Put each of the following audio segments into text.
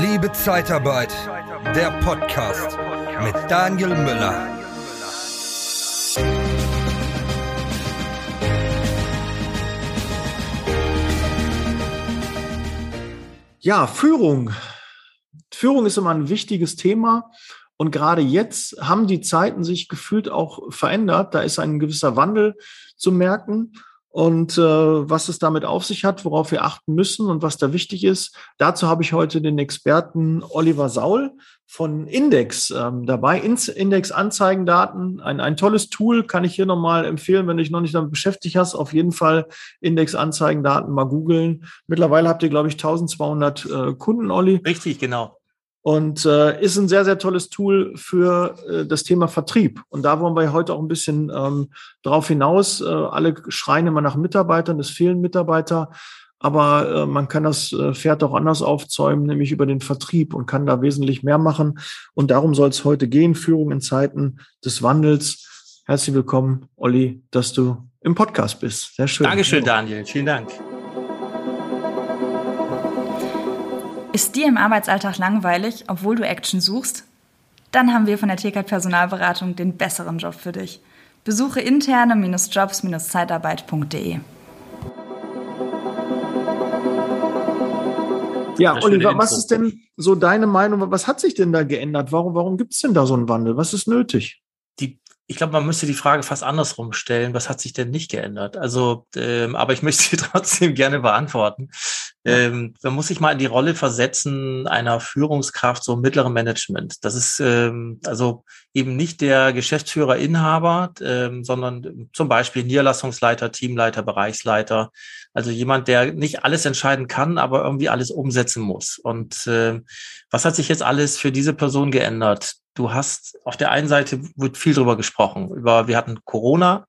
Liebe Zeitarbeit, der Podcast mit Daniel Müller. Ja, Führung. Führung ist immer ein wichtiges Thema. Und gerade jetzt haben die Zeiten sich gefühlt auch verändert. Da ist ein gewisser Wandel zu merken und äh, was es damit auf sich hat, worauf wir achten müssen und was da wichtig ist. Dazu habe ich heute den Experten Oliver Saul von Index ähm, dabei. Index Anzeigendaten, ein, ein tolles Tool, kann ich hier nochmal empfehlen, wenn du dich noch nicht damit beschäftigt hast. Auf jeden Fall Index Anzeigendaten mal googeln. Mittlerweile habt ihr, glaube ich, 1200 äh, Kunden, Olli. Richtig, genau und äh, ist ein sehr, sehr tolles Tool für äh, das Thema Vertrieb. Und da wollen wir heute auch ein bisschen ähm, drauf hinaus. Äh, alle schreien immer nach Mitarbeitern, es fehlen Mitarbeiter, aber äh, man kann das äh, Pferd auch anders aufzäumen, nämlich über den Vertrieb und kann da wesentlich mehr machen. Und darum soll es heute gehen, Führung in Zeiten des Wandels. Herzlich willkommen, Olli, dass du im Podcast bist. Sehr schön. Dankeschön, Daniel. Vielen Dank. Ist dir im Arbeitsalltag langweilig, obwohl du Action suchst? Dann haben wir von der TK Personalberatung den besseren Job für dich. Besuche interne-jobs-zeitarbeit.de. Ja, Oliver, was ist denn so deine Meinung? Was hat sich denn da geändert? Warum, warum gibt es denn da so einen Wandel? Was ist nötig? Die ich glaube, man müsste die Frage fast andersrum stellen. Was hat sich denn nicht geändert? Also, ähm, aber ich möchte sie trotzdem gerne beantworten. Ähm, man muss sich mal in die Rolle versetzen einer Führungskraft so im mittleren Management. Das ist ähm, also eben nicht der Geschäftsführer, Inhaber, ähm, sondern zum Beispiel Niederlassungsleiter, Teamleiter, Bereichsleiter. Also jemand, der nicht alles entscheiden kann, aber irgendwie alles umsetzen muss. Und äh, was hat sich jetzt alles für diese Person geändert? du hast auf der einen Seite wird viel drüber gesprochen. Über wir hatten Corona,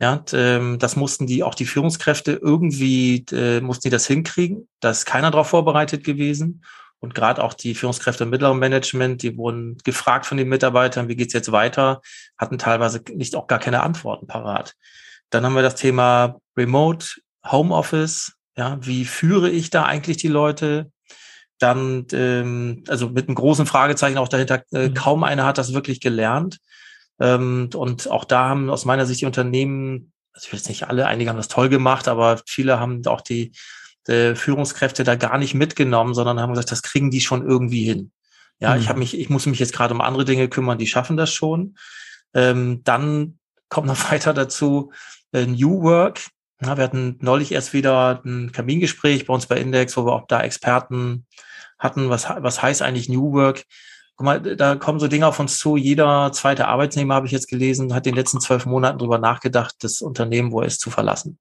ja, ähm, das mussten die auch die Führungskräfte irgendwie äh, mussten die das hinkriegen. Da ist keiner darauf vorbereitet gewesen. Und gerade auch die Führungskräfte im mittleren Management, die wurden gefragt von den Mitarbeitern, wie geht's jetzt weiter, hatten teilweise nicht auch gar keine Antworten parat. Dann haben wir das Thema Remote, Homeoffice. Ja, wie führe ich da eigentlich die Leute? dann, ähm, also mit einem großen Fragezeichen auch dahinter, äh, mhm. kaum einer hat das wirklich gelernt. Ähm, und auch da haben aus meiner Sicht die Unternehmen, also ich will jetzt nicht alle, einige haben das toll gemacht, aber viele haben auch die, die Führungskräfte da gar nicht mitgenommen, sondern haben gesagt, das kriegen die schon irgendwie hin. Ja, mhm. ich habe mich, ich muss mich jetzt gerade um andere Dinge kümmern, die schaffen das schon. Ähm, dann kommt noch weiter dazu äh, New Work. Ja, wir hatten neulich erst wieder ein Kamingespräch bei uns bei Index, wo wir auch da Experten hatten, was, was heißt eigentlich New Work? Guck mal, da kommen so Dinge auf uns zu. Jeder zweite Arbeitnehmer, habe ich jetzt gelesen, hat in den letzten zwölf Monaten darüber nachgedacht, das Unternehmen, wo er ist, zu verlassen.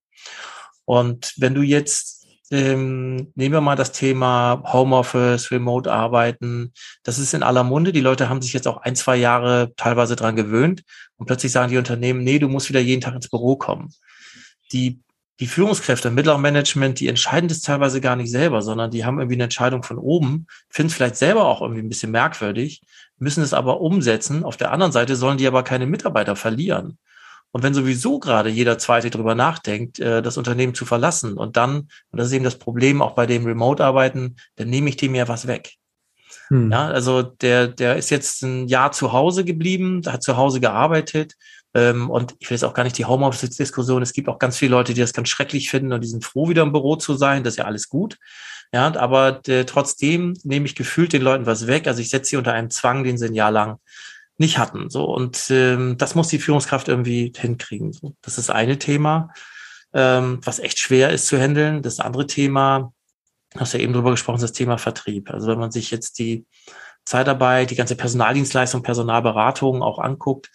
Und wenn du jetzt, ähm, nehmen wir mal das Thema Homeoffice, Remote Arbeiten, das ist in aller Munde. Die Leute haben sich jetzt auch ein, zwei Jahre teilweise dran gewöhnt und plötzlich sagen die Unternehmen, nee, du musst wieder jeden Tag ins Büro kommen. Die die Führungskräfte im mittleren Management, die entscheiden das teilweise gar nicht selber, sondern die haben irgendwie eine Entscheidung von oben, finden es vielleicht selber auch irgendwie ein bisschen merkwürdig, müssen es aber umsetzen. Auf der anderen Seite sollen die aber keine Mitarbeiter verlieren. Und wenn sowieso gerade jeder Zweite drüber nachdenkt, äh, das Unternehmen zu verlassen und dann, und das ist eben das Problem auch bei dem Remote-Arbeiten, dann nehme ich dem ja was weg. Hm. Ja, also der, der ist jetzt ein Jahr zu Hause geblieben, hat zu Hause gearbeitet, ähm, und ich will jetzt auch gar nicht die Homeoffice-Diskussion. Es gibt auch ganz viele Leute, die das ganz schrecklich finden und die sind froh, wieder im Büro zu sein. Das ist ja alles gut. Ja, aber äh, trotzdem nehme ich gefühlt den Leuten was weg. Also ich setze sie unter einem Zwang, den sie ein Jahr lang nicht hatten. So und ähm, das muss die Führungskraft irgendwie hinkriegen. So, das ist eine Thema, ähm, was echt schwer ist zu handeln. Das andere Thema, hast ja eben drüber gesprochen, ist das Thema Vertrieb. Also wenn man sich jetzt die Zeitarbeit, die ganze Personaldienstleistung, Personalberatung auch anguckt,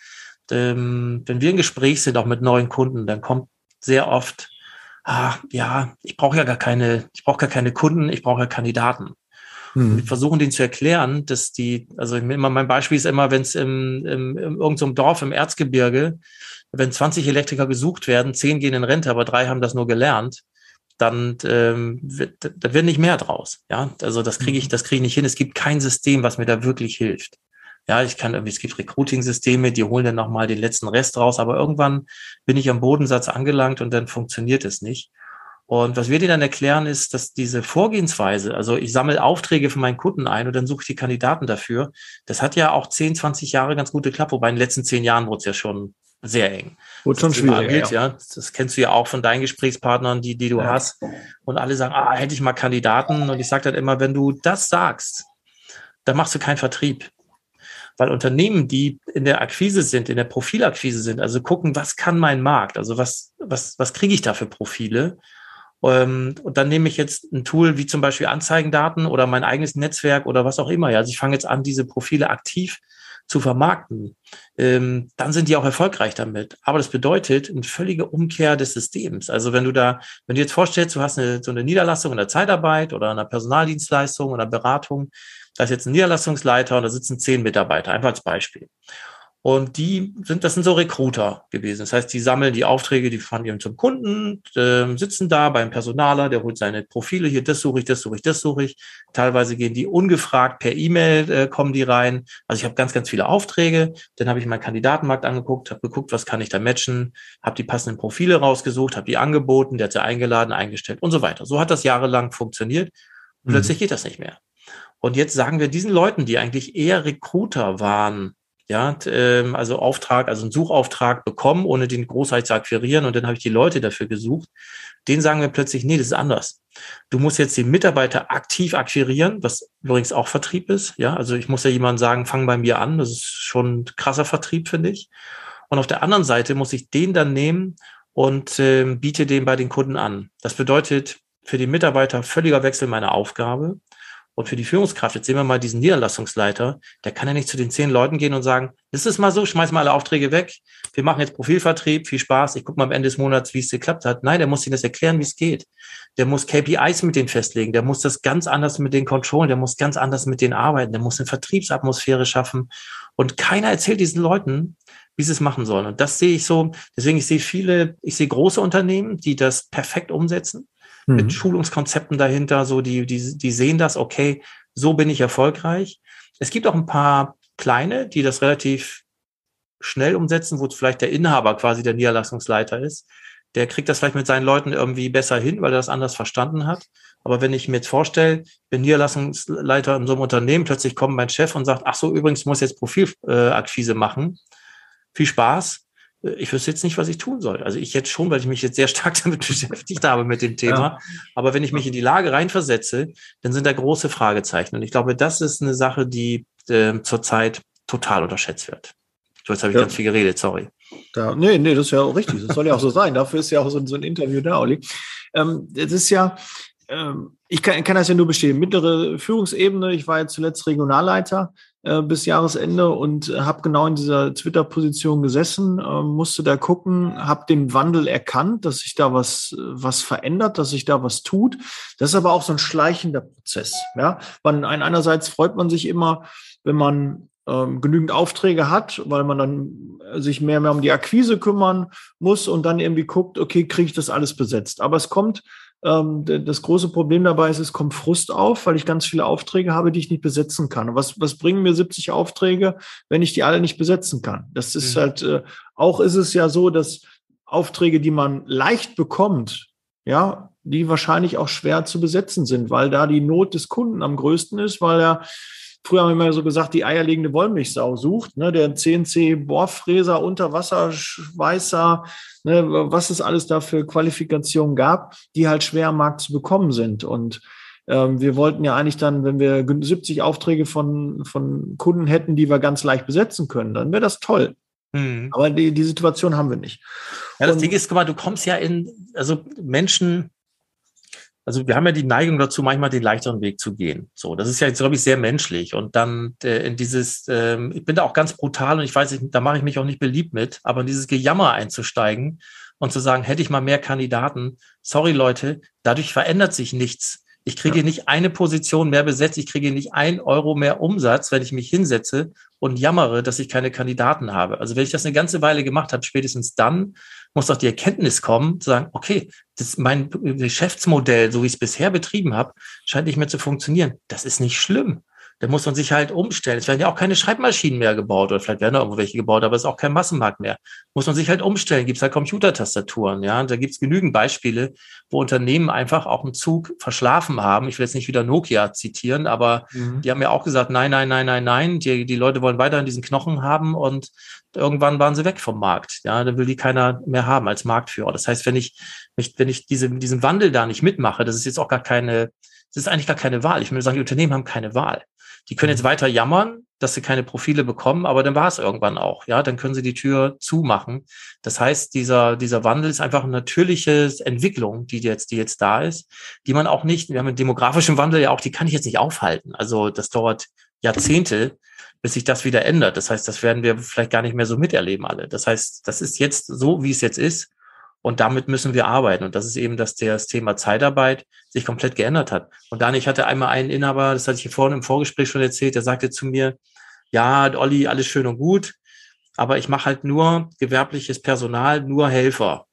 ähm, wenn wir im Gespräch sind, auch mit neuen Kunden, dann kommt sehr oft, ah, ja, ich brauche ja gar keine, ich brauche gar keine Kunden, ich brauche ja Kandidaten. Mhm. Wir versuchen denen zu erklären, dass die, also immer mein Beispiel ist immer, wenn es im, im, in irgendeinem Dorf im Erzgebirge, wenn 20 Elektriker gesucht werden, 10 gehen in Rente, aber drei haben das nur gelernt, dann ähm, wird, da wird nicht mehr draus. Ja, also das kriege ich, mhm. das kriege ich nicht hin. Es gibt kein System, was mir da wirklich hilft ja, ich kann irgendwie, es gibt Recruiting-Systeme, die holen dann nochmal den letzten Rest raus, aber irgendwann bin ich am Bodensatz angelangt und dann funktioniert es nicht. Und was wir dir dann erklären, ist, dass diese Vorgehensweise, also ich sammle Aufträge von meinen Kunden ein und dann suche ich die Kandidaten dafür, das hat ja auch 10, 20 Jahre ganz gut geklappt, wobei in den letzten 10 Jahren wurde es ja schon sehr eng. Wurde schon schwierig. Ja. ja. Das kennst du ja auch von deinen Gesprächspartnern, die, die du ja. hast. Und alle sagen, ah, hätte ich mal Kandidaten. Und ich sage dann immer, wenn du das sagst, dann machst du keinen Vertrieb. Weil Unternehmen, die in der Akquise sind, in der Profilakquise sind, also gucken, was kann mein Markt, also was, was, was kriege ich da für Profile? Ähm, und dann nehme ich jetzt ein Tool wie zum Beispiel Anzeigendaten oder mein eigenes Netzwerk oder was auch immer. Ja, also ich fange jetzt an, diese Profile aktiv zu vermarkten, ähm, dann sind die auch erfolgreich damit. Aber das bedeutet eine völlige Umkehr des Systems. Also wenn du da, wenn du jetzt vorstellst, du hast eine, so eine Niederlassung in der Zeitarbeit oder einer Personaldienstleistung oder Beratung, da ist jetzt ein Niederlassungsleiter und da sitzen zehn Mitarbeiter, einfach als Beispiel. Und die sind, das sind so Recruiter gewesen. Das heißt, die sammeln die Aufträge, die fahren eben zum Kunden, äh, sitzen da beim Personaler, der holt seine Profile hier, das suche ich, das suche ich, das suche ich. Teilweise gehen die ungefragt per E-Mail, äh, kommen die rein. Also ich habe ganz, ganz viele Aufträge. Dann habe ich meinen Kandidatenmarkt angeguckt, habe geguckt, was kann ich da matchen, habe die passenden Profile rausgesucht, habe die angeboten, der hat sie eingeladen, eingestellt und so weiter. So hat das jahrelang funktioniert. Und mhm. plötzlich geht das nicht mehr. Und jetzt sagen wir diesen Leuten, die eigentlich eher Recruiter waren, ja, ähm, also Auftrag, also einen Suchauftrag bekommen, ohne den großartig zu akquirieren und dann habe ich die Leute dafür gesucht. Den sagen wir plötzlich, nee, das ist anders. Du musst jetzt die Mitarbeiter aktiv akquirieren, was übrigens auch Vertrieb ist. Ja, also ich muss ja jemandem sagen, fang bei mir an. Das ist schon krasser Vertrieb, finde ich. Und auf der anderen Seite muss ich den dann nehmen und äh, biete den bei den Kunden an. Das bedeutet für die Mitarbeiter völliger Wechsel meiner Aufgabe. Und für die Führungskraft, jetzt sehen wir mal diesen Niederlassungsleiter, der kann ja nicht zu den zehn Leuten gehen und sagen, ist es mal so, schmeiß mal alle Aufträge weg, wir machen jetzt Profilvertrieb, viel Spaß, ich gucke mal am Ende des Monats, wie es geklappt hat. Nein, der muss ihnen das erklären, wie es geht. Der muss KPIs mit denen festlegen, der muss das ganz anders mit den Controllen, der muss ganz anders mit denen arbeiten, der muss eine Vertriebsatmosphäre schaffen. Und keiner erzählt diesen Leuten, wie sie es machen sollen. Und das sehe ich so, deswegen ich sehe viele, ich sehe große Unternehmen, die das perfekt umsetzen mhm. mit Schulungskonzepten dahinter, so die, die, die sehen das, okay, so bin ich erfolgreich. Es gibt auch ein paar kleine, die das relativ schnell umsetzen, wo vielleicht der Inhaber quasi der Niederlassungsleiter ist. Der kriegt das vielleicht mit seinen Leuten irgendwie besser hin, weil er das anders verstanden hat. Aber wenn ich mir jetzt vorstelle, bin Niederlassungsleiter in so einem Unternehmen, plötzlich kommt mein Chef und sagt, ach so, übrigens muss jetzt Profilakquise machen. Viel Spaß ich wüsste jetzt nicht, was ich tun soll. Also ich jetzt schon, weil ich mich jetzt sehr stark damit beschäftigt habe mit dem Thema. Ja. Aber wenn ich mich in die Lage reinversetze, dann sind da große Fragezeichen. Und ich glaube, das ist eine Sache, die äh, zurzeit total unterschätzt wird. So, jetzt habe ich ja. ganz viel geredet, sorry. Da, nee, nee, das ist ja auch richtig. Das soll ja auch so sein. Dafür ist ja auch so, so ein Interview da, Olli. Ähm, das ist ja, ähm, ich kann, kann das ja nur bestehen. Mittlere Führungsebene, ich war jetzt zuletzt Regionalleiter äh, bis Jahresende und habe genau in dieser Twitter-Position gesessen, äh, musste da gucken, habe den Wandel erkannt, dass sich da was, was verändert, dass sich da was tut. Das ist aber auch so ein schleichender Prozess. Ja? Man, einerseits freut man sich immer, wenn man ähm, genügend Aufträge hat, weil man dann sich mehr, mehr um die Akquise kümmern muss und dann irgendwie guckt, okay, kriege ich das alles besetzt. Aber es kommt das große Problem dabei ist, es kommt Frust auf, weil ich ganz viele Aufträge habe, die ich nicht besetzen kann. Und was, was bringen mir 70 Aufträge, wenn ich die alle nicht besetzen kann? Das ist mhm. halt, äh, auch ist es ja so, dass Aufträge, die man leicht bekommt, ja, die wahrscheinlich auch schwer zu besetzen sind, weil da die Not des Kunden am größten ist, weil er Früher haben wir immer so gesagt, die eierlegende Wollmilchsau sucht, ne, der CNC-Bohrfräser, Unterwasserschweißer, ne, was es alles da für Qualifikationen gab, die halt schwer am Markt zu bekommen sind. Und ähm, wir wollten ja eigentlich dann, wenn wir 70 Aufträge von, von Kunden hätten, die wir ganz leicht besetzen können, dann wäre das toll. Mhm. Aber die, die Situation haben wir nicht. Ja, das Und, Ding ist, guck mal, du kommst ja in, also Menschen, also wir haben ja die Neigung dazu, manchmal den leichteren Weg zu gehen. So, das ist ja jetzt, glaube ich, sehr menschlich. Und dann äh, in dieses, ähm, ich bin da auch ganz brutal und ich weiß, ich, da mache ich mich auch nicht beliebt mit, aber in dieses Gejammer einzusteigen und zu sagen, hätte ich mal mehr Kandidaten, sorry Leute, dadurch verändert sich nichts. Ich kriege ja. nicht eine Position mehr besetzt, ich kriege nicht ein Euro mehr Umsatz, wenn ich mich hinsetze und jammere, dass ich keine Kandidaten habe. Also wenn ich das eine ganze Weile gemacht habe, spätestens dann muss doch die Erkenntnis kommen, zu sagen, okay, das mein Geschäftsmodell, so wie ich es bisher betrieben habe, scheint nicht mehr zu funktionieren. Das ist nicht schlimm. Dann muss man sich halt umstellen. Es werden ja auch keine Schreibmaschinen mehr gebaut oder vielleicht werden da irgendwo welche gebaut, aber es ist auch kein Massenmarkt mehr. Muss man sich halt umstellen. Gibt es halt Computertastaturen, ja. Und da gibt es genügend Beispiele, wo Unternehmen einfach auch einen Zug verschlafen haben. Ich will jetzt nicht wieder Nokia zitieren, aber mhm. die haben ja auch gesagt, nein, nein, nein, nein, nein. Die, die Leute wollen weiterhin diesen Knochen haben und irgendwann waren sie weg vom Markt. Ja, dann will die keiner mehr haben als Marktführer. Das heißt, wenn ich mich, wenn ich diese, diesen Wandel da nicht mitmache, das ist jetzt auch gar keine, das ist eigentlich gar keine Wahl. Ich würde sagen, die Unternehmen haben keine Wahl. Die können jetzt mhm. weiter jammern, dass sie keine Profile bekommen, aber dann war es irgendwann auch. Ja, dann können sie die Tür zumachen. Das heißt, dieser, dieser Wandel ist einfach eine natürliche Entwicklung, die jetzt, die jetzt da ist, die man auch nicht, wir haben einen demografischen Wandel ja auch, die kann ich jetzt nicht aufhalten. Also das dauert Jahrzehnte, bis sich das wieder ändert. Das heißt, das werden wir vielleicht gar nicht mehr so miterleben alle. Das heißt, das ist jetzt so, wie es jetzt ist. Und damit müssen wir arbeiten. Und das ist eben, dass das Thema Zeitarbeit sich komplett geändert hat. Und dann, ich hatte einmal einen Inhaber, das hatte ich hier vorhin im Vorgespräch schon erzählt, der sagte zu mir, ja, Olli, alles schön und gut, aber ich mache halt nur gewerbliches Personal, nur Helfer.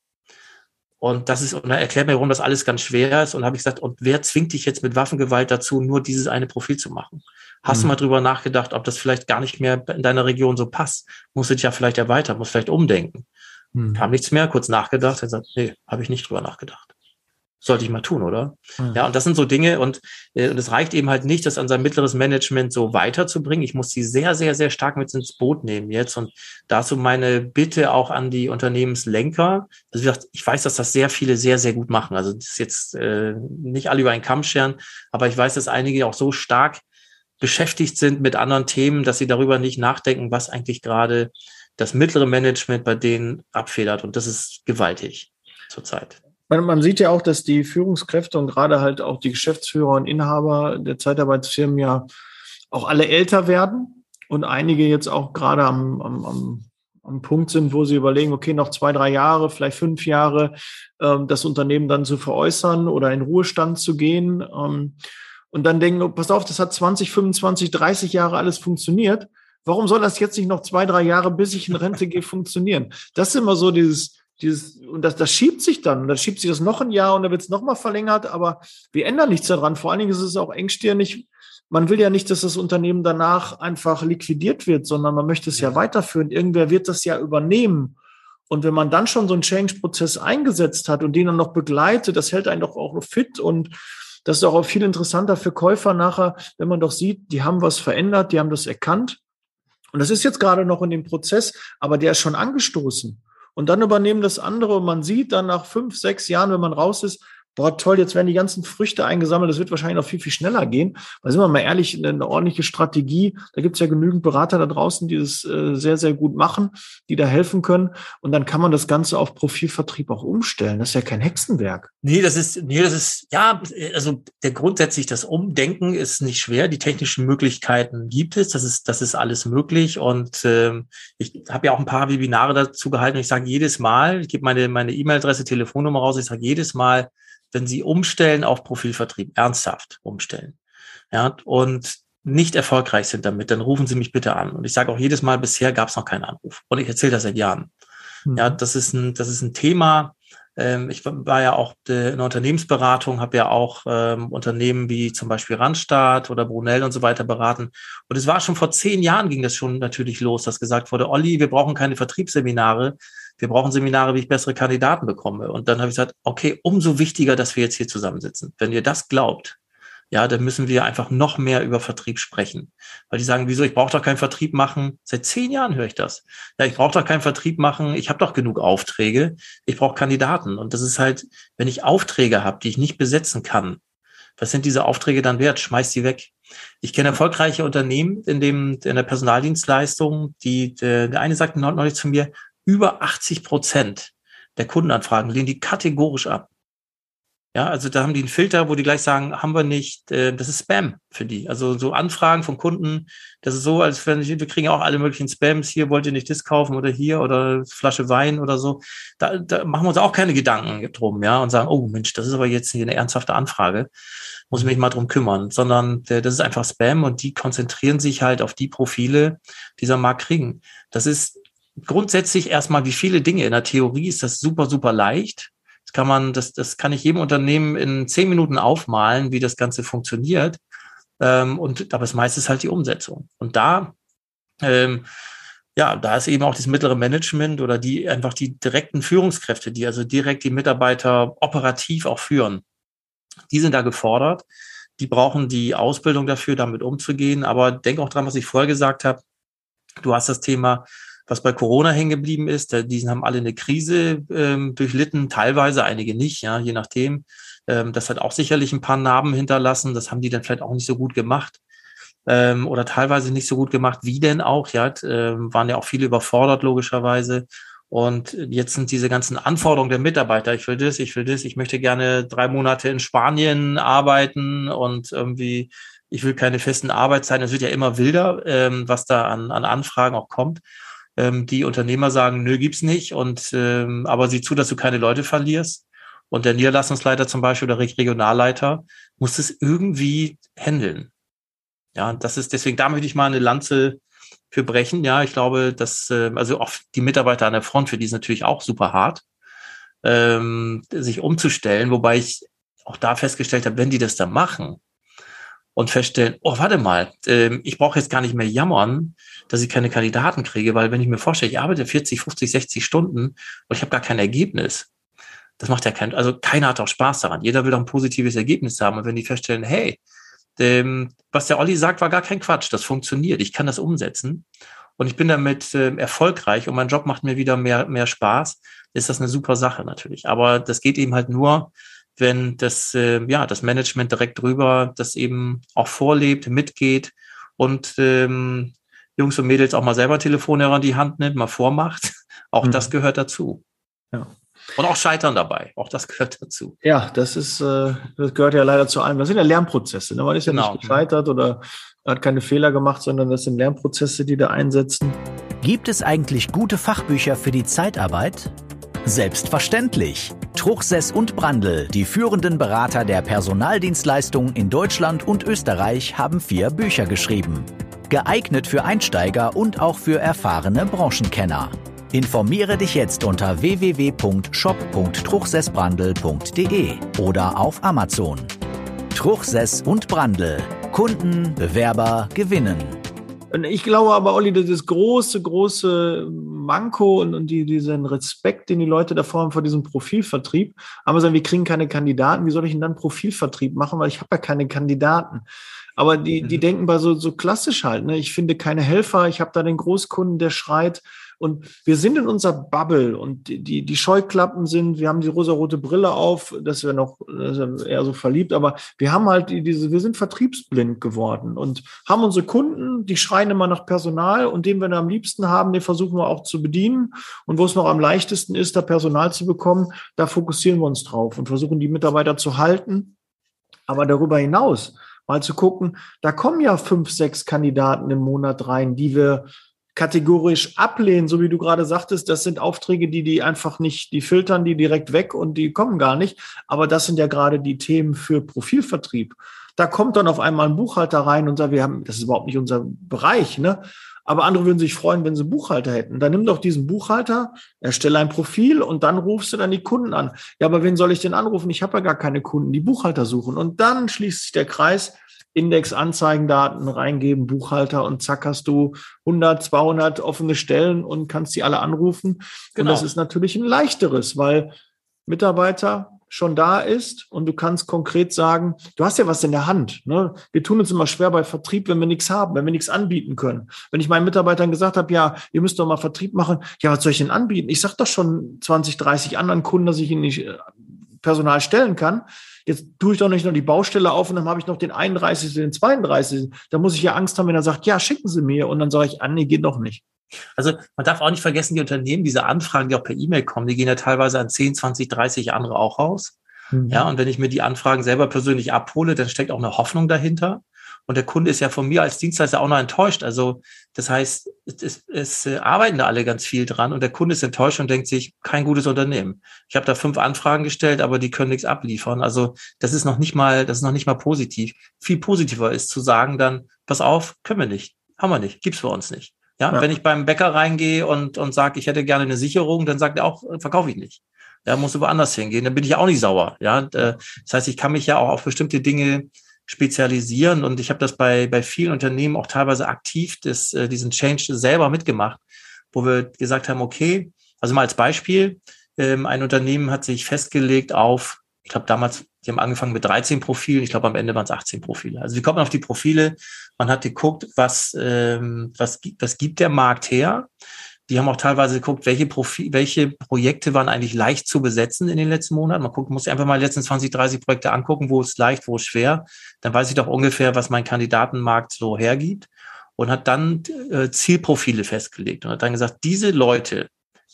Und das ist, und er erklärt mir, warum das alles ganz schwer ist. Und habe ich gesagt, und wer zwingt dich jetzt mit Waffengewalt dazu, nur dieses eine Profil zu machen? Hast mhm. du mal drüber nachgedacht, ob das vielleicht gar nicht mehr in deiner Region so passt? Musst du dich ja vielleicht erweitern, musst vielleicht umdenken. Hm. Kam nichts mehr, kurz nachgedacht, er sagt, nee, habe ich nicht drüber nachgedacht. Sollte ich mal tun, oder? Hm. Ja, und das sind so Dinge und, äh, und es reicht eben halt nicht, das an sein mittleres Management so weiterzubringen. Ich muss sie sehr, sehr, sehr stark mit ins Boot nehmen jetzt. Und dazu meine Bitte auch an die Unternehmenslenker. Also ich weiß, dass das sehr viele sehr, sehr gut machen. Also das ist jetzt äh, nicht alle über einen Kamm scheren, aber ich weiß, dass einige auch so stark beschäftigt sind mit anderen Themen, dass sie darüber nicht nachdenken, was eigentlich gerade das mittlere Management bei denen abfedert. Und das ist gewaltig zurzeit. Man, man sieht ja auch, dass die Führungskräfte und gerade halt auch die Geschäftsführer und Inhaber der Zeitarbeitsfirmen ja auch alle älter werden und einige jetzt auch gerade am, am, am, am Punkt sind, wo sie überlegen, okay, noch zwei, drei Jahre, vielleicht fünf Jahre, ähm, das Unternehmen dann zu veräußern oder in Ruhestand zu gehen. Ähm, und dann denken, oh, pass auf, das hat 20, 25, 30 Jahre alles funktioniert. Warum soll das jetzt nicht noch zwei, drei Jahre, bis ich in Rente gehe, funktionieren? Das ist immer so dieses, dieses, und das, das schiebt sich dann, und dann schiebt sich das noch ein Jahr und dann wird es nochmal verlängert, aber wir ändern nichts daran. Vor allen Dingen ist es auch engstirnig. Man will ja nicht, dass das Unternehmen danach einfach liquidiert wird, sondern man möchte es ja, weiterführen. Irgendwer wird das ja übernehmen. Und wenn man dann schon so einen Change-Prozess eingesetzt hat und den dann noch begleitet, das hält einen doch auch fit und das ist auch viel interessanter für Käufer nachher, wenn man doch sieht, die haben was verändert, die haben das erkannt und das ist jetzt gerade noch in dem Prozess, aber der ist schon angestoßen. Und dann übernehmen das andere und man sieht dann nach fünf, sechs Jahren, wenn man raus ist, boah, toll, jetzt werden die ganzen Früchte eingesammelt, das wird wahrscheinlich noch viel, viel schneller gehen. Weil sind wir mal ehrlich, eine ordentliche Strategie, da gibt es ja genügend Berater da draußen, die das äh, sehr, sehr gut machen, die da helfen können. Und dann kann man das Ganze auf Profilvertrieb auch umstellen. Das ist ja kein Hexenwerk. Nee, das ist, nee, das ist, ja, also der grundsätzlich das Umdenken ist nicht schwer. Die technischen Möglichkeiten gibt es. Das ist, das ist alles möglich. Und ähm, ich habe ja auch ein paar Webinare dazu gehalten. Und ich sage jedes Mal, ich gebe meine meine E-Mail-Adresse, Telefonnummer raus. Ich sage jedes Mal, wenn Sie umstellen auf Profilvertrieb, ernsthaft umstellen, ja, und nicht erfolgreich sind damit, dann rufen Sie mich bitte an. Und ich sage auch jedes Mal, bisher gab es noch keinen Anruf. Und ich erzähle das seit Jahren. Mhm. Ja, das ist ein, das ist ein Thema. Ähm, ich war ja auch in der Unternehmensberatung, habe ja auch ähm, Unternehmen wie zum Beispiel Randstaat oder Brunel und so weiter beraten. Und es war schon vor zehn Jahren ging das schon natürlich los, dass gesagt wurde, Olli, wir brauchen keine Vertriebsseminare, wir brauchen Seminare, wie ich bessere Kandidaten bekomme. Und dann habe ich gesagt, okay, umso wichtiger, dass wir jetzt hier zusammensitzen. Wenn ihr das glaubt, ja, dann müssen wir einfach noch mehr über Vertrieb sprechen. Weil die sagen, wieso, ich brauche doch keinen Vertrieb machen. Seit zehn Jahren höre ich das. Ja, ich brauche doch keinen Vertrieb machen, ich habe doch genug Aufträge, ich brauche Kandidaten. Und das ist halt, wenn ich Aufträge habe, die ich nicht besetzen kann, was sind diese Aufträge dann wert? Schmeiß sie weg. Ich kenne erfolgreiche Unternehmen in dem in der Personaldienstleistung, die der, der eine sagte neulich zu mir, über 80 Prozent der Kundenanfragen lehnen die kategorisch ab. Ja, also da haben die einen Filter, wo die gleich sagen, haben wir nicht, äh, das ist Spam für die. Also so Anfragen von Kunden, das ist so, als wenn wir kriegen auch alle möglichen Spams, hier wollt ihr nicht das kaufen oder hier oder Flasche Wein oder so. Da, da machen wir uns auch keine Gedanken drum, ja, und sagen, oh Mensch, das ist aber jetzt eine ernsthafte Anfrage, muss ich mich mal drum kümmern, sondern der, das ist einfach Spam und die konzentrieren sich halt auf die Profile, die dieser Markt kriegen. Das ist grundsätzlich erstmal, wie viele Dinge in der Theorie ist das super, super leicht. Das kann man, das, das kann ich jedem Unternehmen in zehn Minuten aufmalen, wie das Ganze funktioniert. Ähm, und aber das meiste ist halt die Umsetzung. Und da, ähm, ja, da ist eben auch das mittlere Management oder die einfach die direkten Führungskräfte, die also direkt die Mitarbeiter operativ auch führen. Die sind da gefordert. Die brauchen die Ausbildung dafür, damit umzugehen. Aber denk auch dran, was ich vorher gesagt habe. Du hast das Thema, was bei Corona hängen geblieben ist. Die haben alle eine Krise ähm, durchlitten, teilweise, einige nicht, ja, je nachdem. Ähm, das hat auch sicherlich ein paar Narben hinterlassen. Das haben die dann vielleicht auch nicht so gut gemacht ähm, oder teilweise nicht so gut gemacht. Wie denn auch? Ja, ähm, waren ja auch viele überfordert logischerweise. Und jetzt sind diese ganzen Anforderungen der Mitarbeiter. Ich will das, ich will das, ich möchte gerne drei Monate in Spanien arbeiten und irgendwie, ich will keine festen Arbeitszeiten. Es wird ja immer wilder, ähm, was da an, an Anfragen auch kommt. Ähm, die Unternehmer sagen, nö, gibt's nicht. Und ähm, aber sieh zu, dass du keine Leute verlierst. Und der Niederlassungsleiter zum Beispiel oder Regionalleiter muss es irgendwie handeln. Ja, das ist deswegen, da möchte ich mal eine Lanze für brechen. Ja, ich glaube, dass, äh, also auch die Mitarbeiter an der Front, für die ist natürlich auch super hart, ähm, sich umzustellen, wobei ich auch da festgestellt habe, wenn die das da machen und feststellen, oh, warte mal, äh, ich brauche jetzt gar nicht mehr jammern, dass ich keine Kandidaten kriege, weil wenn ich mir vorstelle, ich arbeite 40, 50, 60 Stunden und ich habe gar kein Ergebnis, das macht ja kein, also keiner hat auch Spaß daran. Jeder will doch ein positives Ergebnis haben. Und wenn die feststellen, hey, dem, was der Olli sagt, war gar kein Quatsch. Das funktioniert. Ich kann das umsetzen. Und ich bin damit äh, erfolgreich und mein Job macht mir wieder mehr, mehr Spaß, ist das eine super Sache natürlich. Aber das geht eben halt nur, wenn das, äh, ja, das Management direkt drüber das eben auch vorlebt, mitgeht und ähm, Jungs und Mädels auch mal selber Telefonhörer in die Hand nimmt, mal vormacht. Auch mhm. das gehört dazu. Ja. Und auch Scheitern dabei. Auch das gehört dazu. Ja, das ist, äh, das gehört ja leider zu allem. Das sind ja Lernprozesse. Ne? Man ist ja genau. nicht gescheitert oder hat keine Fehler gemacht, sondern das sind Lernprozesse, die da einsetzen. Gibt es eigentlich gute Fachbücher für die Zeitarbeit? Selbstverständlich. Truchsess und Brandl, die führenden Berater der Personaldienstleistungen in Deutschland und Österreich, haben vier Bücher geschrieben. Geeignet für Einsteiger und auch für erfahrene Branchenkenner. Informiere dich jetzt unter www.shop.truchsessbrandel.de oder auf Amazon. Truchsess und Brandel. Kunden, Bewerber gewinnen. Ich glaube aber, Olli, das große, große Manko und, und die, diesen Respekt, den die Leute davor haben vor diesem Profilvertrieb, haben wir wir kriegen keine Kandidaten. Wie soll ich denn dann Profilvertrieb machen? Weil ich habe ja keine Kandidaten. Aber die, die mhm. denken bei so, so klassisch halt. Ne? Ich finde keine Helfer. Ich habe da den Großkunden, der schreit, und wir sind in unserer Bubble und die, die Scheuklappen sind, wir haben die rosarote Brille auf, das wäre noch das wär eher so verliebt, aber wir haben halt diese, wir sind vertriebsblind geworden und haben unsere Kunden, die schreien immer nach Personal und den wir am liebsten haben, den versuchen wir auch zu bedienen. Und wo es noch am leichtesten ist, da Personal zu bekommen, da fokussieren wir uns drauf und versuchen die Mitarbeiter zu halten. Aber darüber hinaus mal zu gucken, da kommen ja fünf, sechs Kandidaten im Monat rein, die wir kategorisch ablehnen, so wie du gerade sagtest, das sind Aufträge, die die einfach nicht, die filtern die direkt weg und die kommen gar nicht. Aber das sind ja gerade die Themen für Profilvertrieb. Da kommt dann auf einmal ein Buchhalter rein und sagt, wir haben, das ist überhaupt nicht unser Bereich, ne? Aber andere würden sich freuen, wenn sie Buchhalter hätten. Dann nimm doch diesen Buchhalter, erstelle ein Profil und dann rufst du dann die Kunden an. Ja, aber wen soll ich denn anrufen? Ich habe ja gar keine Kunden, die Buchhalter suchen. Und dann schließt sich der Kreis Index-Anzeigendaten reingeben, Buchhalter und zack hast du 100, 200 offene Stellen und kannst die alle anrufen. Genau. Und das ist natürlich ein leichteres, weil Mitarbeiter schon da ist und du kannst konkret sagen, du hast ja was in der Hand. Ne? Wir tun uns immer schwer bei Vertrieb, wenn wir nichts haben, wenn wir nichts anbieten können. Wenn ich meinen Mitarbeitern gesagt habe, ja, ihr müsst doch mal Vertrieb machen, ja, was soll ich denn anbieten? Ich sage doch schon 20, 30 anderen Kunden, dass ich ihnen nicht äh, Personal stellen kann. Jetzt tue ich doch nicht noch die Baustelle auf und dann habe ich noch den 31., den 32. Da muss ich ja Angst haben, wenn er sagt, ja, schicken Sie mir. Und dann sage ich, ah, nee, geht doch nicht. Also man darf auch nicht vergessen, die Unternehmen, diese Anfragen, die auch per E-Mail kommen, die gehen ja teilweise an 10, 20, 30 andere auch raus. Mhm. Ja, und wenn ich mir die Anfragen selber persönlich abhole, dann steckt auch eine Hoffnung dahinter. Und der Kunde ist ja von mir als Dienstleister auch noch enttäuscht. Also das heißt, es, es, es äh, arbeiten da alle ganz viel dran und der Kunde ist enttäuscht und denkt sich, kein gutes Unternehmen. Ich habe da fünf Anfragen gestellt, aber die können nichts abliefern. Also das ist noch nicht mal, das ist noch nicht mal positiv. Viel positiver ist zu sagen dann, pass auf, können wir nicht, haben wir nicht, gibt's bei uns nicht. Ja, ja. wenn ich beim Bäcker reingehe und, und sage, ich hätte gerne eine Sicherung, dann sagt er auch, äh, verkaufe ich nicht. Ja, muss woanders hingehen, dann bin ich auch nicht sauer. Ja, das heißt, ich kann mich ja auch auf bestimmte Dinge spezialisieren. Und ich habe das bei, bei vielen Unternehmen auch teilweise aktiv das, äh, diesen Change selber mitgemacht, wo wir gesagt haben, okay, also mal als Beispiel, ähm, ein Unternehmen hat sich festgelegt auf, ich glaube damals, die haben angefangen mit 13 Profilen, ich glaube am Ende waren es 18 Profile. Also wie kommt man auf die Profile? Man hat geguckt, was, ähm, was, was gibt der Markt her? Die haben auch teilweise geguckt, welche, Profi welche Projekte waren eigentlich leicht zu besetzen in den letzten Monaten. Man guckt, muss einfach mal die letzten 20, 30 Projekte angucken, wo es leicht, wo es schwer. Dann weiß ich doch ungefähr, was mein Kandidatenmarkt so hergibt. Und hat dann äh, Zielprofile festgelegt und hat dann gesagt, diese Leute,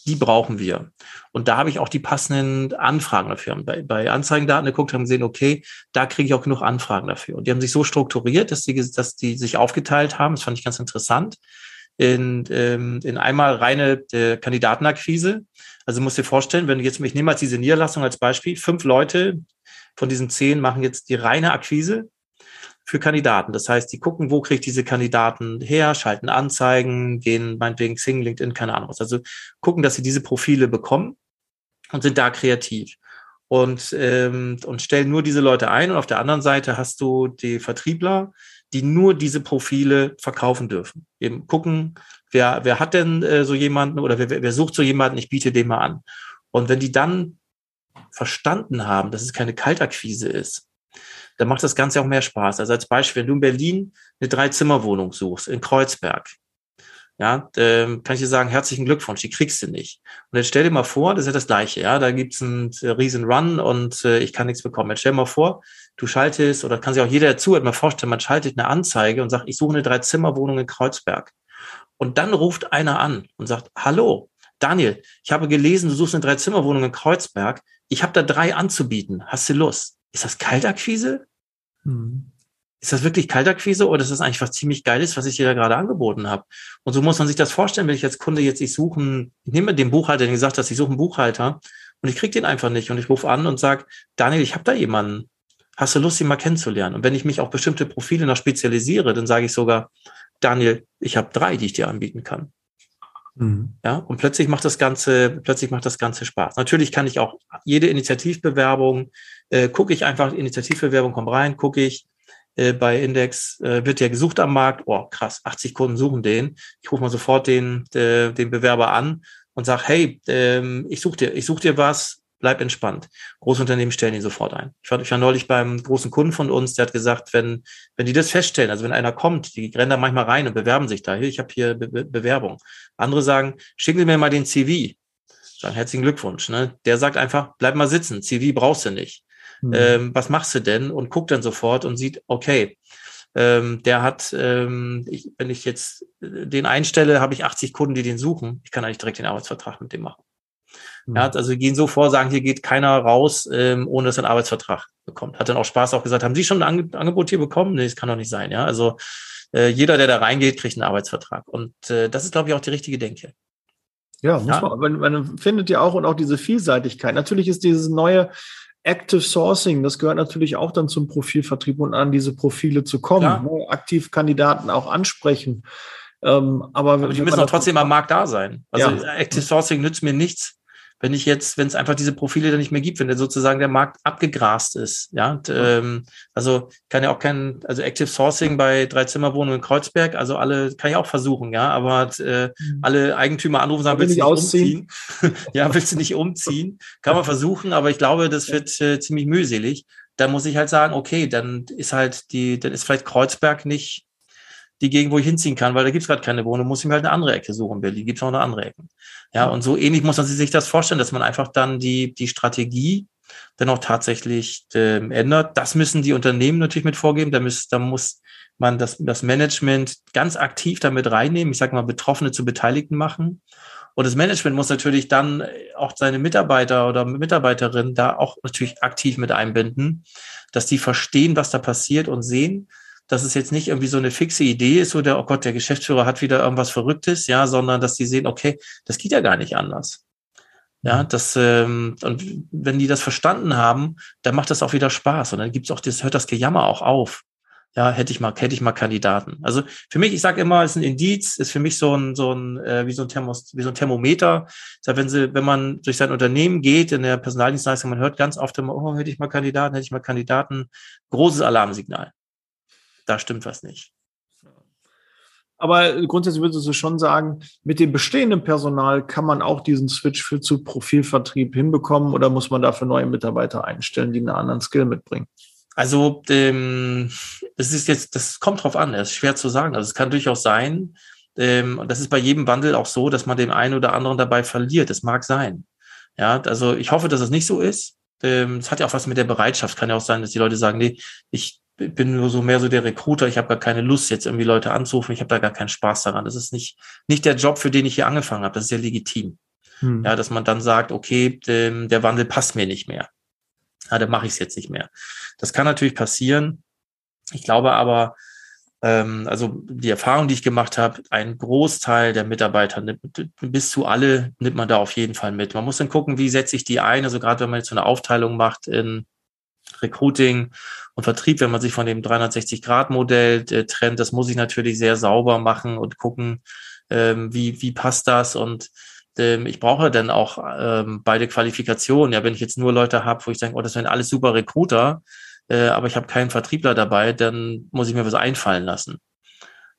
die brauchen wir. Und da habe ich auch die passenden Anfragen dafür. Bei, bei Anzeigendaten geguckt, haben gesehen, okay, da kriege ich auch genug Anfragen dafür. Und die haben sich so strukturiert, dass die, dass die sich aufgeteilt haben. Das fand ich ganz interessant in, ähm, in einmal reine äh, Kandidatenakquise. Also musst dir vorstellen, wenn du jetzt, ich nehme als diese Niederlassung als Beispiel, fünf Leute von diesen zehn machen jetzt die reine Akquise für Kandidaten. Das heißt, die gucken, wo kriege ich diese Kandidaten her, schalten Anzeigen, gehen meinetwegen Xing, LinkedIn, keine Ahnung was. Also gucken, dass sie diese Profile bekommen und sind da kreativ und, ähm, und stellen nur diese Leute ein. Und auf der anderen Seite hast du die Vertriebler, die nur diese Profile verkaufen dürfen. Eben gucken, wer, wer hat denn äh, so jemanden oder wer, wer sucht so jemanden, ich biete den mal an. Und wenn die dann verstanden haben, dass es keine Kaltakquise ist, dann macht das Ganze auch mehr Spaß. Also als Beispiel, wenn du in Berlin eine Dreizimmerwohnung suchst, in Kreuzberg, ja, ähm, kann ich dir sagen, herzlichen Glückwunsch, die kriegst du nicht. Und jetzt stell dir mal vor, das ist ja das Gleiche, ja, da gibt's einen riesen Run und äh, ich kann nichts bekommen. Jetzt stell dir mal vor, du schaltest, oder kann sich auch jeder dazu mal vorstellen, man schaltet eine Anzeige und sagt, ich suche eine Dreizimmerwohnung in Kreuzberg. Und dann ruft einer an und sagt, hallo, Daniel, ich habe gelesen, du suchst eine Dreizimmerwohnung in Kreuzberg. Ich habe da drei anzubieten. Hast du Lust? Ist das Kaltakquise? Mhm. Ist das wirklich Kaltakquise oder ist das eigentlich was ziemlich Geiles, was ich dir da gerade angeboten habe? Und so muss man sich das vorstellen, wenn ich als Kunde jetzt, ich suche, ich nehme den Buchhalter, den gesagt hast, ich suche einen Buchhalter und ich kriege den einfach nicht und ich rufe an und sage, Daniel, ich habe da jemanden hast du Lust, ihn mal kennenzulernen? Und wenn ich mich auf bestimmte Profile noch spezialisiere, dann sage ich sogar, Daniel, ich habe drei, die ich dir anbieten kann. Mhm. Ja, und plötzlich macht das Ganze, plötzlich macht das Ganze Spaß. Natürlich kann ich auch jede Initiativbewerbung, äh, gucke ich einfach, Initiativbewerbung kommt rein, gucke ich, äh, bei Index äh, wird ja gesucht am Markt, oh krass, 80 Kunden suchen den. Ich rufe mal sofort den, de, den Bewerber an und sage, hey, ähm, ich suche dir, ich suche dir was, bleib entspannt. Großunternehmen stellen ihn sofort ein. Ich war, ich war neulich beim großen Kunden von uns, der hat gesagt, wenn, wenn die das feststellen, also wenn einer kommt, die rennen da manchmal rein und bewerben sich da, ich habe hier Be Be Bewerbung. Andere sagen, schicken Sie mir mal den CV. Sagen, herzlichen Glückwunsch. Ne? Der sagt einfach, bleib mal sitzen, CV brauchst du nicht. Mhm. Ähm, was machst du denn? Und guckt dann sofort und sieht, okay, ähm, der hat, ähm, ich, wenn ich jetzt den einstelle, habe ich 80 Kunden, die den suchen. Ich kann eigentlich direkt den Arbeitsvertrag mit dem machen. Ja, also wir gehen so vor, sagen, hier geht keiner raus, ähm, ohne dass er einen Arbeitsvertrag bekommt. Hat dann auch Spaß auch gesagt, haben Sie schon ein Angebot hier bekommen? Nee, das kann doch nicht sein. Ja, also äh, jeder, der da reingeht, kriegt einen Arbeitsvertrag. Und äh, das ist, glaube ich, auch die richtige Denke. Ja, muss ja. man, man, findet ja auch und auch diese Vielseitigkeit. Natürlich ist dieses neue Active Sourcing, das gehört natürlich auch dann zum Profilvertrieb und an diese Profile zu kommen, ne? aktiv Kandidaten auch ansprechen. Ähm, aber, aber die müssen auch trotzdem am Markt da sein. Also ja. Active Sourcing nützt mir nichts, wenn ich jetzt, wenn es einfach diese Profile dann nicht mehr gibt, wenn der sozusagen der Markt abgegrast ist, ja, und, ähm, also kann ja auch kein, also Active Sourcing bei drei Zimmerwohnungen in Kreuzberg, also alle kann ich auch versuchen, ja, aber äh, mhm. alle Eigentümer anrufen, sagen, willst du nicht ausziehen? umziehen? ja, willst du nicht umziehen? Kann man versuchen, aber ich glaube, das wird äh, ziemlich mühselig. Da muss ich halt sagen, okay, dann ist halt die, dann ist vielleicht Kreuzberg nicht die Gegend, wo ich hinziehen kann, weil da gibt's gerade keine Wohnung, muss ich mir halt eine andere Ecke suchen. In Berlin gibt's noch eine andere Ecke. Ja, und so ähnlich muss man sich das vorstellen, dass man einfach dann die, die Strategie dann auch tatsächlich ähm, ändert. Das müssen die Unternehmen natürlich mit vorgeben. Da muss, da muss man das, das Management ganz aktiv damit reinnehmen. Ich sage mal, Betroffene zu Beteiligten machen. Und das Management muss natürlich dann auch seine Mitarbeiter oder Mitarbeiterinnen da auch natürlich aktiv mit einbinden, dass die verstehen, was da passiert und sehen, dass es jetzt nicht irgendwie so eine fixe Idee ist oder, oh Gott, der Geschäftsführer hat wieder irgendwas Verrücktes, ja, sondern dass die sehen, okay, das geht ja gar nicht anders. Ja, mhm. das, ähm, und wenn die das verstanden haben, dann macht das auch wieder Spaß. Und dann gibt's auch das, hört das Gejammer auch auf. Ja, hätte ich mal, hätte ich mal Kandidaten. Also für mich, ich sage immer, es ist ein Indiz, ist für mich so ein, so ein, äh, wie so ein Thermos, wie so ein Thermometer. Sag, wenn sie, wenn man durch sein Unternehmen geht, in der Personaldienstleistung, man hört ganz oft immer, oh, hätte ich mal Kandidaten, hätte ich mal Kandidaten, großes Alarmsignal. Da stimmt was nicht. Aber grundsätzlich würdest du schon sagen, mit dem bestehenden Personal kann man auch diesen Switch für zu Profilvertrieb hinbekommen oder muss man dafür neue Mitarbeiter einstellen, die einen anderen Skill mitbringen? Also ähm, das ist jetzt, das kommt drauf an, das ist schwer zu sagen. Also es kann durchaus sein, ähm, und das ist bei jedem Wandel auch so, dass man den einen oder anderen dabei verliert. Das mag sein. Ja, also ich hoffe, dass es nicht so ist. Ähm, es hat ja auch was mit der Bereitschaft. Kann ja auch sein, dass die Leute sagen, nee, ich bin nur so mehr so der Recruiter, ich habe gar keine Lust, jetzt irgendwie Leute anzurufen, ich habe da gar keinen Spaß daran. Das ist nicht, nicht der Job, für den ich hier angefangen habe. Das ist ja legitim. Hm. Ja, dass man dann sagt, okay, der, der Wandel passt mir nicht mehr. Ja, dann mache ich es jetzt nicht mehr. Das kann natürlich passieren. Ich glaube aber, ähm, also die Erfahrung, die ich gemacht habe, ein Großteil der Mitarbeiter, bis zu alle, nimmt man da auf jeden Fall mit. Man muss dann gucken, wie setze ich die ein. Also gerade wenn man jetzt so eine Aufteilung macht in Recruiting und Vertrieb, wenn man sich von dem 360-Grad-Modell äh, trennt, das muss ich natürlich sehr sauber machen und gucken, ähm, wie, wie passt das und ähm, ich brauche dann auch ähm, beide Qualifikationen. Ja, wenn ich jetzt nur Leute habe, wo ich denke, oh, das sind alles super Recruiter, äh, aber ich habe keinen Vertriebler dabei, dann muss ich mir was einfallen lassen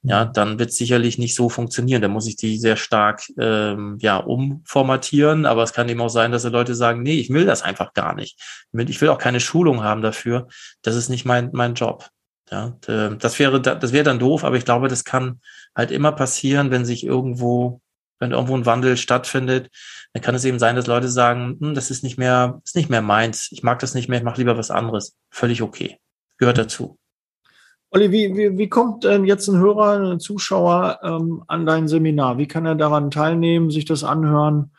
ja, dann wird sicherlich nicht so funktionieren. Da muss ich die sehr stark ähm, ja umformatieren. Aber es kann eben auch sein, dass die Leute sagen, nee, ich will das einfach gar nicht. Ich will auch keine Schulung haben dafür. Das ist nicht mein mein Job. Ja, das wäre das wäre dann doof. Aber ich glaube, das kann halt immer passieren, wenn sich irgendwo wenn irgendwo ein Wandel stattfindet, dann kann es eben sein, dass Leute sagen, hm, das ist nicht mehr, ist nicht mehr meins. Ich mag das nicht mehr. Ich mache lieber was anderes. Völlig okay. Gehört dazu. Olli, wie, wie, wie kommt ähm, jetzt ein Hörer, ein Zuschauer ähm, an dein Seminar? Wie kann er daran teilnehmen, sich das anhören,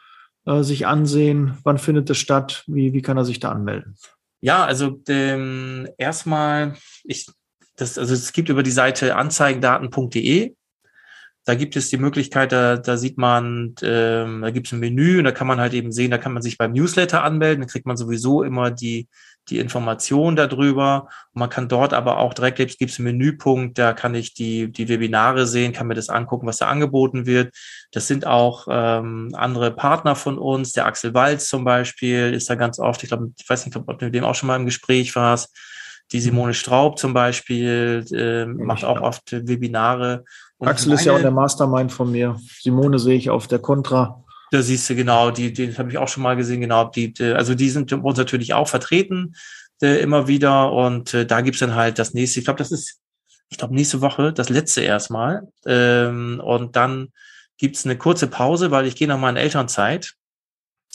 äh, sich ansehen? Wann findet es statt? Wie, wie kann er sich da anmelden? Ja, also ähm, erstmal, ich, das, also es gibt über die Seite anzeigendaten.de da gibt es die Möglichkeit, da, da sieht man, ähm, da gibt es ein Menü und da kann man halt eben sehen, da kann man sich beim Newsletter anmelden, dann kriegt man sowieso immer die, die Information darüber. Und man kann dort aber auch direkt, gibt es einen Menüpunkt, da kann ich die, die Webinare sehen, kann mir das angucken, was da angeboten wird. Das sind auch ähm, andere Partner von uns, der Axel Walz zum Beispiel ist da ganz oft, ich glaube, ich weiß nicht, ob du mit dem auch schon mal im Gespräch warst. Die Simone Straub zum Beispiel äh, macht auch oft Webinare. Und Axel meine, ist ja auch der Mastermind von mir. Simone sehe ich auf der Contra. Da siehst du genau, die, die habe ich auch schon mal gesehen, genau. Die, also die sind uns natürlich auch vertreten äh, immer wieder. Und äh, da gibt's dann halt das nächste, ich glaube, das ist, ich glaube, nächste Woche, das letzte erstmal. Ähm, und dann gibt's eine kurze Pause, weil ich gehe noch mal in Elternzeit.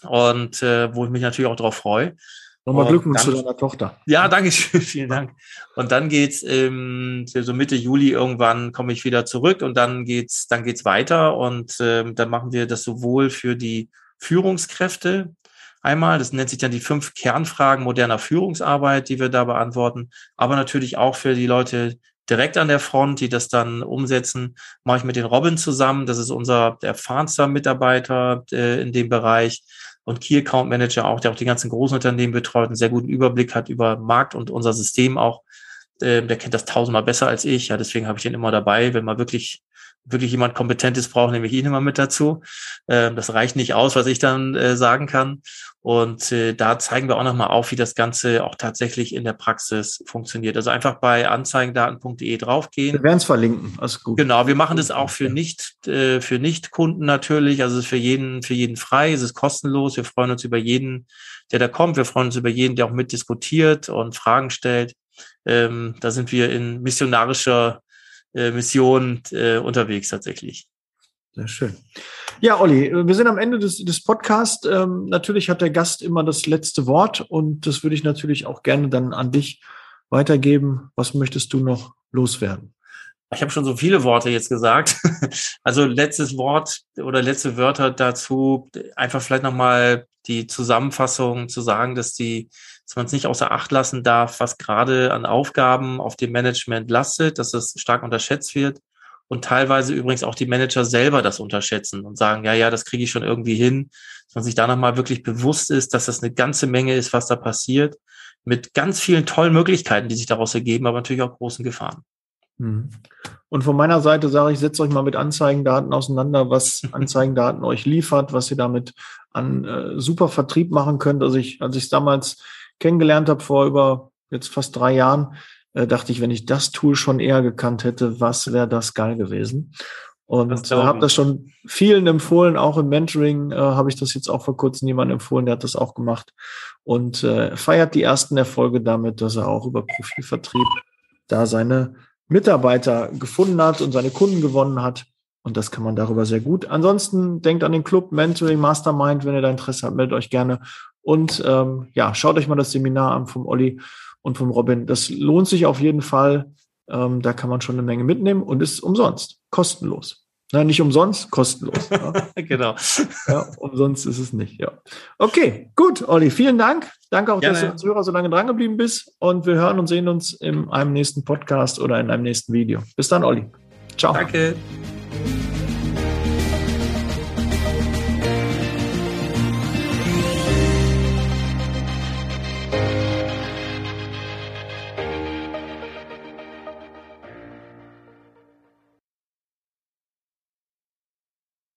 Und äh, wo ich mich natürlich auch drauf freue. Nochmal Glückwunsch zu deiner Tochter. Ja, danke schön, vielen Dank. Und dann geht's ähm, so Mitte Juli irgendwann komme ich wieder zurück und dann geht's dann geht's weiter und ähm, dann machen wir das sowohl für die Führungskräfte einmal, das nennt sich dann die fünf Kernfragen moderner Führungsarbeit, die wir da beantworten, aber natürlich auch für die Leute direkt an der Front, die das dann umsetzen, mache ich mit den Robin zusammen. Das ist unser erfahrenster Mitarbeiter äh, in dem Bereich und Key Account Manager auch, der auch die ganzen großen Unternehmen betreut, einen sehr guten Überblick hat über Markt und unser System auch. Äh, der kennt das tausendmal besser als ich. Ja, deswegen habe ich den immer dabei, wenn man wirklich wirklich jemand Kompetentes braucht, nehme ich ihn immer mit dazu. Ähm, das reicht nicht aus, was ich dann äh, sagen kann. Und äh, da zeigen wir auch nochmal auf, wie das Ganze auch tatsächlich in der Praxis funktioniert. Also einfach bei anzeigendaten.de draufgehen. Wir werden es verlinken. Alles gut. Genau, wir machen das auch für nicht äh, für Nicht-Kunden natürlich. Also es ist für jeden für jeden frei. Es ist kostenlos. Wir freuen uns über jeden, der da kommt. Wir freuen uns über jeden, der auch mitdiskutiert und Fragen stellt. Ähm, da sind wir in missionarischer äh, Mission äh, unterwegs tatsächlich. Sehr schön. Ja, Olli, wir sind am Ende des, des Podcasts. Ähm, natürlich hat der Gast immer das letzte Wort und das würde ich natürlich auch gerne dann an dich weitergeben. Was möchtest du noch loswerden? Ich habe schon so viele Worte jetzt gesagt. Also letztes Wort oder letzte Wörter dazu, einfach vielleicht nochmal die Zusammenfassung zu sagen, dass die dass man es nicht außer Acht lassen darf, was gerade an Aufgaben auf dem Management lastet, dass das stark unterschätzt wird und teilweise übrigens auch die Manager selber das unterschätzen und sagen, ja, ja, das kriege ich schon irgendwie hin, dass man sich da nochmal wirklich bewusst ist, dass das eine ganze Menge ist, was da passiert, mit ganz vielen tollen Möglichkeiten, die sich daraus ergeben, aber natürlich auch großen Gefahren. Mhm. Und von meiner Seite sage ich, setzt euch mal mit Anzeigendaten auseinander, was Anzeigendaten euch liefert, was ihr damit an äh, super Vertrieb machen könnt. Also ich, als ich es damals kennengelernt habe vor über jetzt fast drei Jahren, äh, dachte ich, wenn ich das Tool schon eher gekannt hätte, was wäre das geil gewesen? Und äh, habe das schon vielen empfohlen, auch im Mentoring äh, habe ich das jetzt auch vor kurzem jemandem empfohlen, der hat das auch gemacht und äh, feiert die ersten Erfolge damit, dass er auch über Profilvertrieb da seine Mitarbeiter gefunden hat und seine Kunden gewonnen hat. Und das kann man darüber sehr gut. Ansonsten denkt an den Club Mentoring Mastermind, wenn ihr da Interesse habt, meldet euch gerne. Und ähm, ja, schaut euch mal das Seminar an vom Olli und vom Robin. Das lohnt sich auf jeden Fall. Ähm, da kann man schon eine Menge mitnehmen und ist umsonst, kostenlos. Nein, nicht umsonst, kostenlos. Ja. genau. Ja, umsonst ist es nicht, ja. Okay, gut, Olli, vielen Dank. Danke auch, Gerne. dass du als Hörer so lange drangeblieben bist. Und wir hören und sehen uns in einem nächsten Podcast oder in einem nächsten Video. Bis dann, Olli. Ciao. Danke.